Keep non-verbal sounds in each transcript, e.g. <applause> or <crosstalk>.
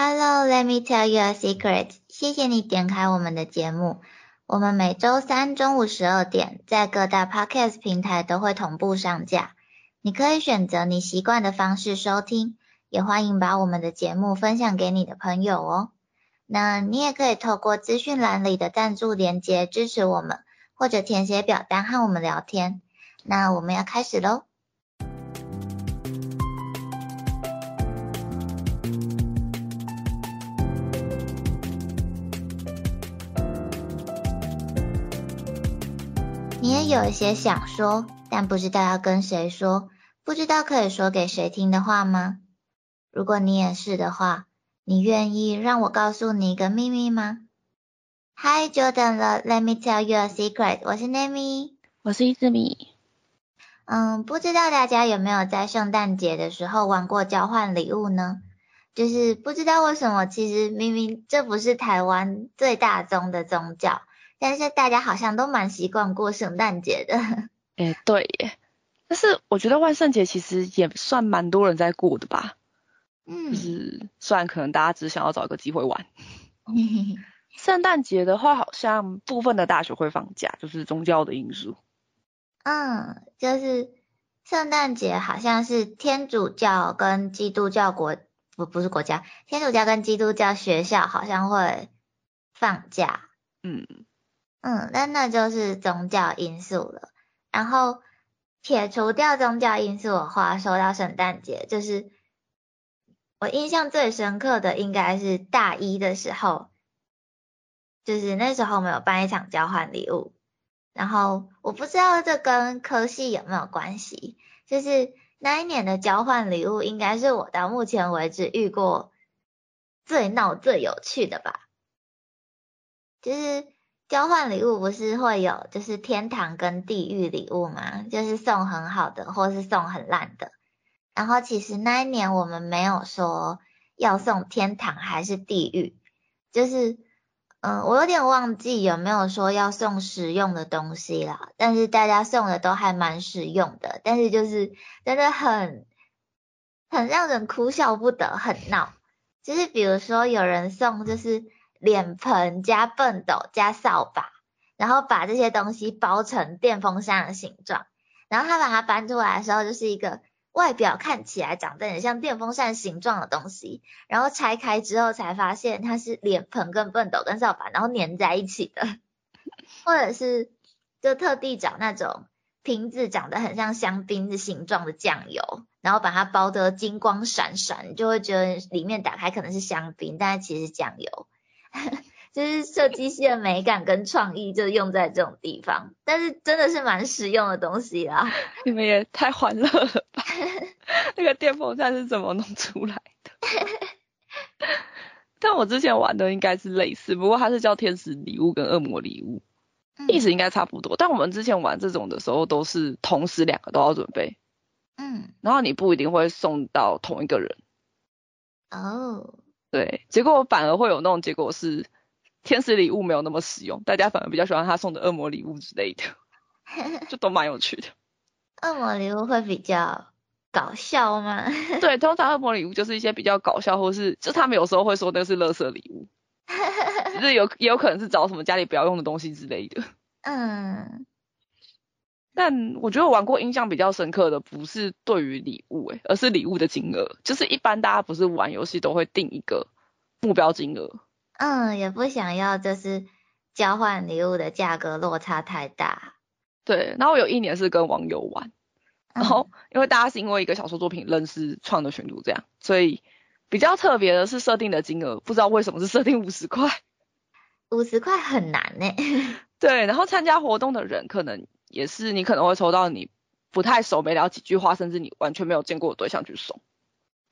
Hello, let me tell you a secret. 谢谢你点开我们的节目。我们每周三中午十二点在各大 podcast 平台都会同步上架。你可以选择你习惯的方式收听，也欢迎把我们的节目分享给你的朋友哦。那你也可以透过资讯栏里的赞助连接支持我们，或者填写表单和我们聊天。那我们要开始喽。有一些想说，但不知道要跟谁说，不知道可以说给谁听的话吗？如果你也是的话，你愿意让我告诉你一个秘密吗？Hi Jordan，Let me tell you a secret。我是 Nami，我是伊兹米。嗯，不知道大家有没有在圣诞节的时候玩过交换礼物呢？就是不知道为什么，其实明明这不是台湾最大宗的宗教，但是大家好像都蛮习惯过圣诞节的。哎，对耶。但是我觉得万圣节其实也算蛮多人在过的吧。嗯，就是虽然可能大家只想要找一个机会玩，<laughs> 圣诞节的话，好像部分的大学会放假，就是宗教的因素。嗯，就是圣诞节好像是天主教跟基督教国不不是国家，天主教跟基督教学校好像会放假。嗯嗯，那那就是宗教因素了。然后撇除掉宗教因素的话，说到圣诞节，就是。我印象最深刻的应该是大一的时候，就是那时候我们有办一场交换礼物，然后我不知道这跟科系有没有关系，就是那一年的交换礼物应该是我到目前为止遇过最闹最有趣的吧。就是交换礼物不是会有就是天堂跟地狱礼物吗？就是送很好的或是送很烂的。然后其实那一年我们没有说要送天堂还是地狱，就是嗯，我有点忘记有没有说要送实用的东西啦。但是大家送的都还蛮实用的，但是就是真的很很让人哭笑不得，很闹。就是比如说有人送就是脸盆加笨斗加扫把，然后把这些东西包成电风扇的形状，然后他把它搬出来的时候就是一个。外表看起来长得很像电风扇形状的东西，然后拆开之后才发现它是脸盆、跟畚斗、跟扫把，然后粘在一起的。<laughs> 或者是就特地找那种瓶子长得很像香槟的形状的酱油，然后把它包得金光闪闪，你就会觉得里面打开可能是香槟，但是其实是酱油。<laughs> 就是设计系的美感跟创意就用在这种地方，但是真的是蛮实用的东西啦。<laughs> 你们也太欢乐了吧？<laughs> 那个电风扇是怎么弄出来的？但我之前玩的应该是类似，不过它是叫天使礼物跟恶魔礼物，意思应该差不多。但我们之前玩这种的时候都是同时两个都要准备，嗯，然后你不一定会送到同一个人。哦，对，结果反而会有那种结果是。天使礼物没有那么实用，大家反而比较喜欢他送的恶魔礼物之类的，<laughs> 就都蛮有趣的。恶魔礼物会比较搞笑吗？<laughs> 对，<laughs> 通常恶魔礼物就是一些比较搞笑，或是就他们有时候会说那是垃圾礼物，就是有也有可能是找什么家里不要用的东西之类的。嗯，但我觉得我玩过印象比较深刻的不是对于礼物诶，而是礼物的金额，就是一般大家不是玩游戏都会定一个目标金额。嗯，也不想要，就是交换礼物的价格落差太大。对，然后有一年是跟网友玩，然后因为大家是因为一个小说作品认识创的群主这样，所以比较特别的是设定的金额，不知道为什么是设定五十块。五十块很难呢。<laughs> 对，然后参加活动的人可能也是你可能会抽到你不太熟、没聊几句话，甚至你完全没有见过的对象去送。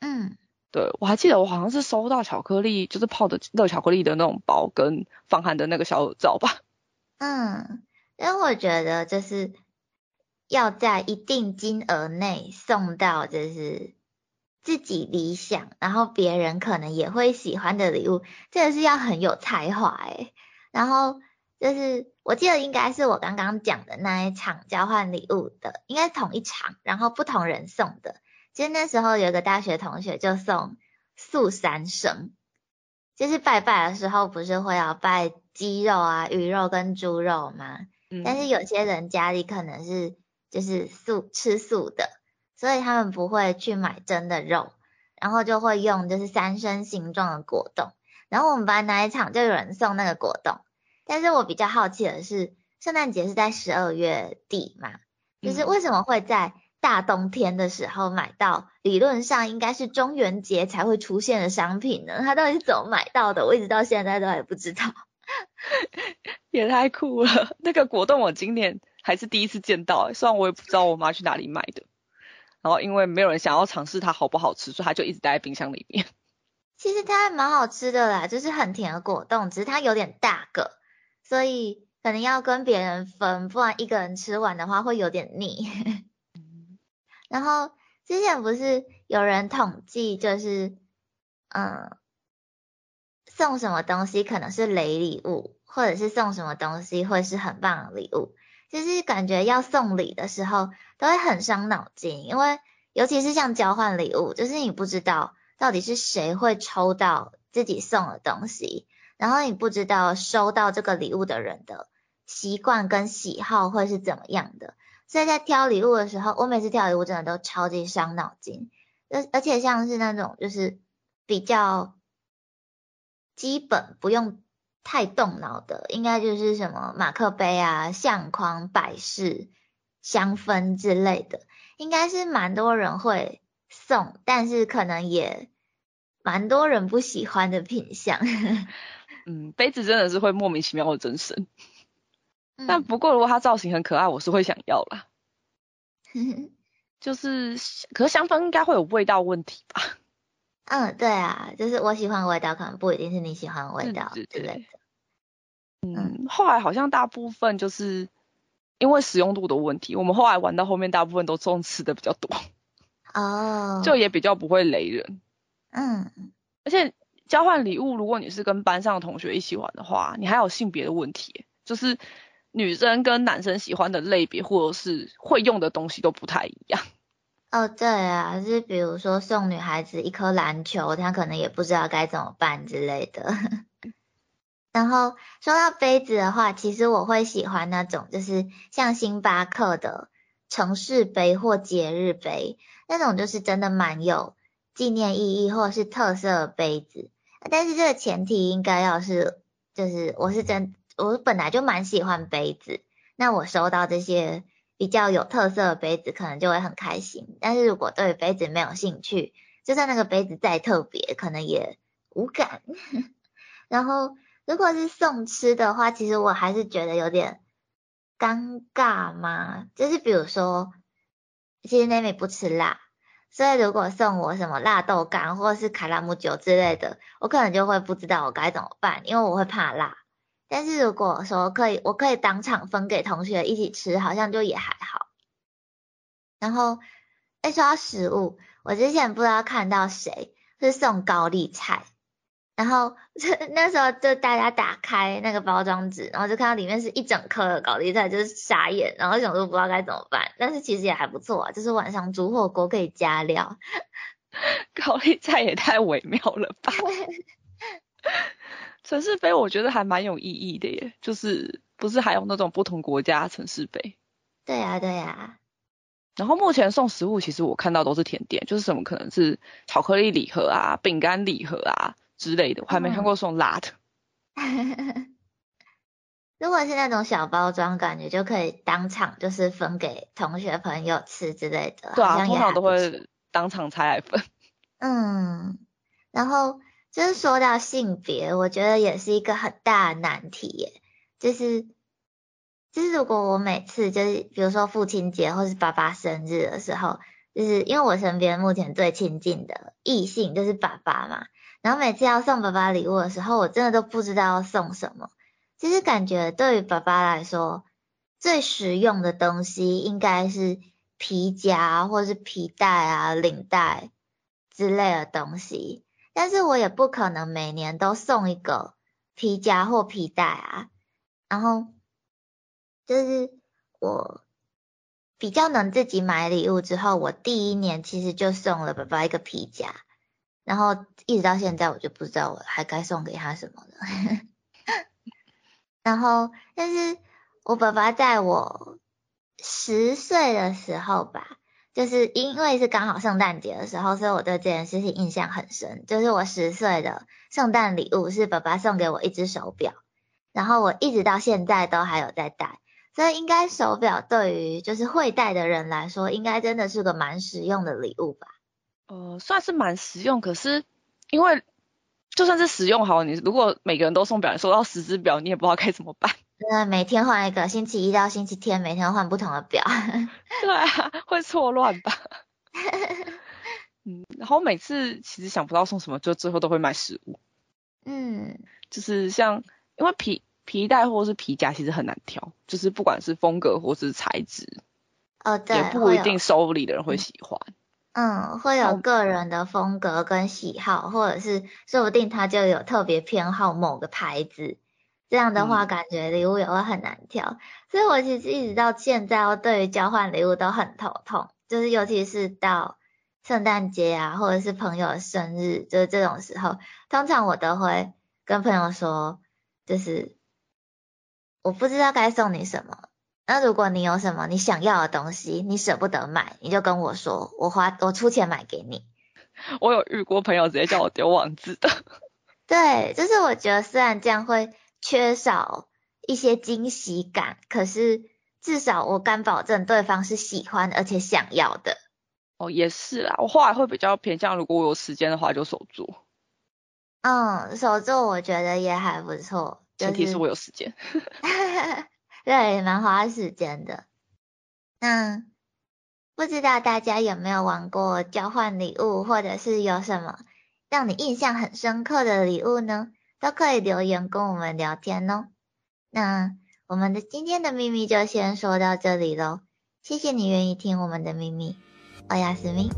嗯。对，我还记得我好像是收到巧克力，就是泡的热巧克力的那种包，跟防寒的那个小耳罩吧。<laughs> 嗯，因为我觉得就是要在一定金额内送到，就是自己理想，然后别人可能也会喜欢的礼物，这个是要很有才华诶。然后就是我记得应该是我刚刚讲的那一场交换礼物的，应该是同一场，然后不同人送的。其实那时候有个大学同学就送素三生，就是拜拜的时候不是会要拜鸡肉啊、鱼肉跟猪肉吗？嗯，但是有些人家里可能是就是素吃素的，所以他们不会去买真的肉，然后就会用就是三生形状的果冻。然后我们班那一场就有人送那个果冻，但是我比较好奇的是，圣诞节是在十二月底嘛，就是嗯为什么会在大冬天的时候买到？理论上应该是中元节才会出现的商品呢，它到底是怎么买到的？我一直到现在都还不知道。<laughs> 也太酷了！那个果冻我今年还是第一次见到、欸，虽然我也不知道我妈去哪里买的。然后因为没有人想要尝试它好不好吃，所以它就一直待在冰箱里面。其实它还蛮好吃的啦，就是很甜的果冻，只是它有点大个，所以可能要跟别人分，不然一个人吃完的话会有点腻。<laughs> 然后之前不是有人统计，就是嗯，送什么东西可能是雷礼物，或者是送什么东西会是很棒的礼物，就是感觉要送礼的时候都会很伤脑筋，因为尤其是像交换礼物，就是你不知道。到底是谁会抽到自己送的东西，然后你不知道收到这个礼物的人的习惯跟喜好会是怎么样的，所以在挑礼物的时候，我每次挑礼物真的都超级伤脑筋，而而且像是那种就是比较基本不用太动脑的，应该就是什么马克杯啊、相框、摆饰、香氛之类的，应该是蛮多人会。送，但是可能也蛮多人不喜欢的品相。<laughs> 嗯，杯子真的是会莫名其妙的增生。嗯但不过如果它造型很可爱，我是会想要啦。<laughs> 就是，可是香氛应该会有味道问题吧？<laughs> 嗯，对啊，就是我喜欢的味道，可能不一定是你喜欢的味道对对之类的。嗯，后来好像大部分就是因为使用度的问题，我们后来玩到后面，大部分都中吃的比较多。哦，就也比较不会雷人，嗯，而且交换礼物，如果你是跟班上的同学一起玩的话，你还有性别的问题，就是女生跟男生喜欢的类别或者是会用的东西都不太一样。哦，对啊，就是比如说送女孩子一颗篮球，她可能也不知道该怎么办之类的。<laughs> 然后说到杯子的话，其实我会喜欢那种就是像星巴克的城市杯或节日杯。那种就是真的蛮有纪念意义或者是特色的杯子，但是这个前提应该要是，就是我是真，我本来就蛮喜欢杯子，那我收到这些比较有特色的杯子，可能就会很开心。但是如果对杯子没有兴趣，就算那个杯子再特别，可能也无感。<laughs> 然后如果是送吃的话，其实我还是觉得有点尴尬嘛，就是比如说。其实妹妹不吃辣，所以如果送我什么辣豆干或是卡拉姆酒之类的，我可能就会不知道我该怎么办，因为我会怕辣。但是如果说可以，我可以当场分给同学一起吃，好像就也还好。然后，哎，说到食物，我之前不知道看到谁是送高丽菜。然后那时候就大家打开那个包装纸，然后就看到里面是一整颗的高丽菜，就是傻眼，然后想说不知道该怎么办，但是其实也还不错啊，就是晚上煮火锅可以加料。<laughs> 高丽菜也太微妙了吧！城市杯我觉得还蛮有意义的耶，就是不是还有那种不同国家城市杯？对呀、啊、对呀、啊。然后目前送食物，其实我看到都是甜点，就是什么可能是巧克力礼盒啊、饼干礼盒啊。之类的，我还没看过送辣的。嗯、<laughs> 如果是那种小包装，感觉就可以当场就是分给同学朋友吃之类的。对啊，通常都会当场拆来分。<laughs> 嗯，然后就是说到性别，我觉得也是一个很大的难题耶。就是就是如果我每次就是比如说父亲节或是爸爸生日的时候，就是因为我身边目前最亲近的异性就是爸爸嘛。然后每次要送爸爸礼物的时候，我真的都不知道要送什么。其实感觉对于爸爸来说，最实用的东西应该是皮夹或是皮带啊、领带之类的东西。但是我也不可能每年都送一个皮夹或皮带啊。然后就是我比较能自己买礼物之后，我第一年其实就送了爸爸一个皮夹。然后一直到现在我就不知道我还该送给他什么了。<laughs> 然后，但是我爸爸在我十岁的时候吧，就是因为是刚好圣诞节的时候，所以我对这件事情印象很深。就是我十岁的圣诞礼物是爸爸送给我一只手表，然后我一直到现在都还有在戴。所以应该手表对于就是会戴的人来说，应该真的是个蛮实用的礼物吧？呃，算是蛮实用，可是因为就算是实用好，你如果每个人都送表，收到十只表，你也不知道该怎么办。那每天换一个，星期一到星期天每天换不同的表。<laughs> 对啊，会错乱吧？<laughs> 嗯，然后每次其实想不到送什么，就最后都会买食物。嗯，就是像因为皮。皮带或是皮夹其实很难挑，就是不管是风格或是材质，哦对，也不一定收礼的人会喜欢。嗯，会有个人的风格跟喜好，或者是说不定他就有特别偏好某个牌子，这样的话感觉礼物也会很难挑。所以我其实一直到现在，我对于交换礼物都很头痛，就是尤其是到圣诞节啊，或者是朋友生日，就是这种时候，通常我都会跟朋友说，就是。我不知道该送你什么。那如果你有什么你想要的东西，你舍不得买，你就跟我说，我花我出钱买给你。<laughs> 我有遇过朋友直接叫我丢网子的。<laughs> 对，就是我觉得虽然这样会缺少一些惊喜感，可是至少我敢保证对方是喜欢而且想要的。哦，也是啦，我后来会比较偏向，如果我有时间的话就手做。嗯，手做我觉得也还不错。前提是我有时间，<laughs> <laughs> 对，蛮花时间的。那不知道大家有没有玩过交换礼物，或者是有什么让你印象很深刻的礼物呢？都可以留言跟我们聊天哦。那我们的今天的秘密就先说到这里喽，谢谢你愿意听我们的秘密，欧亚斯密。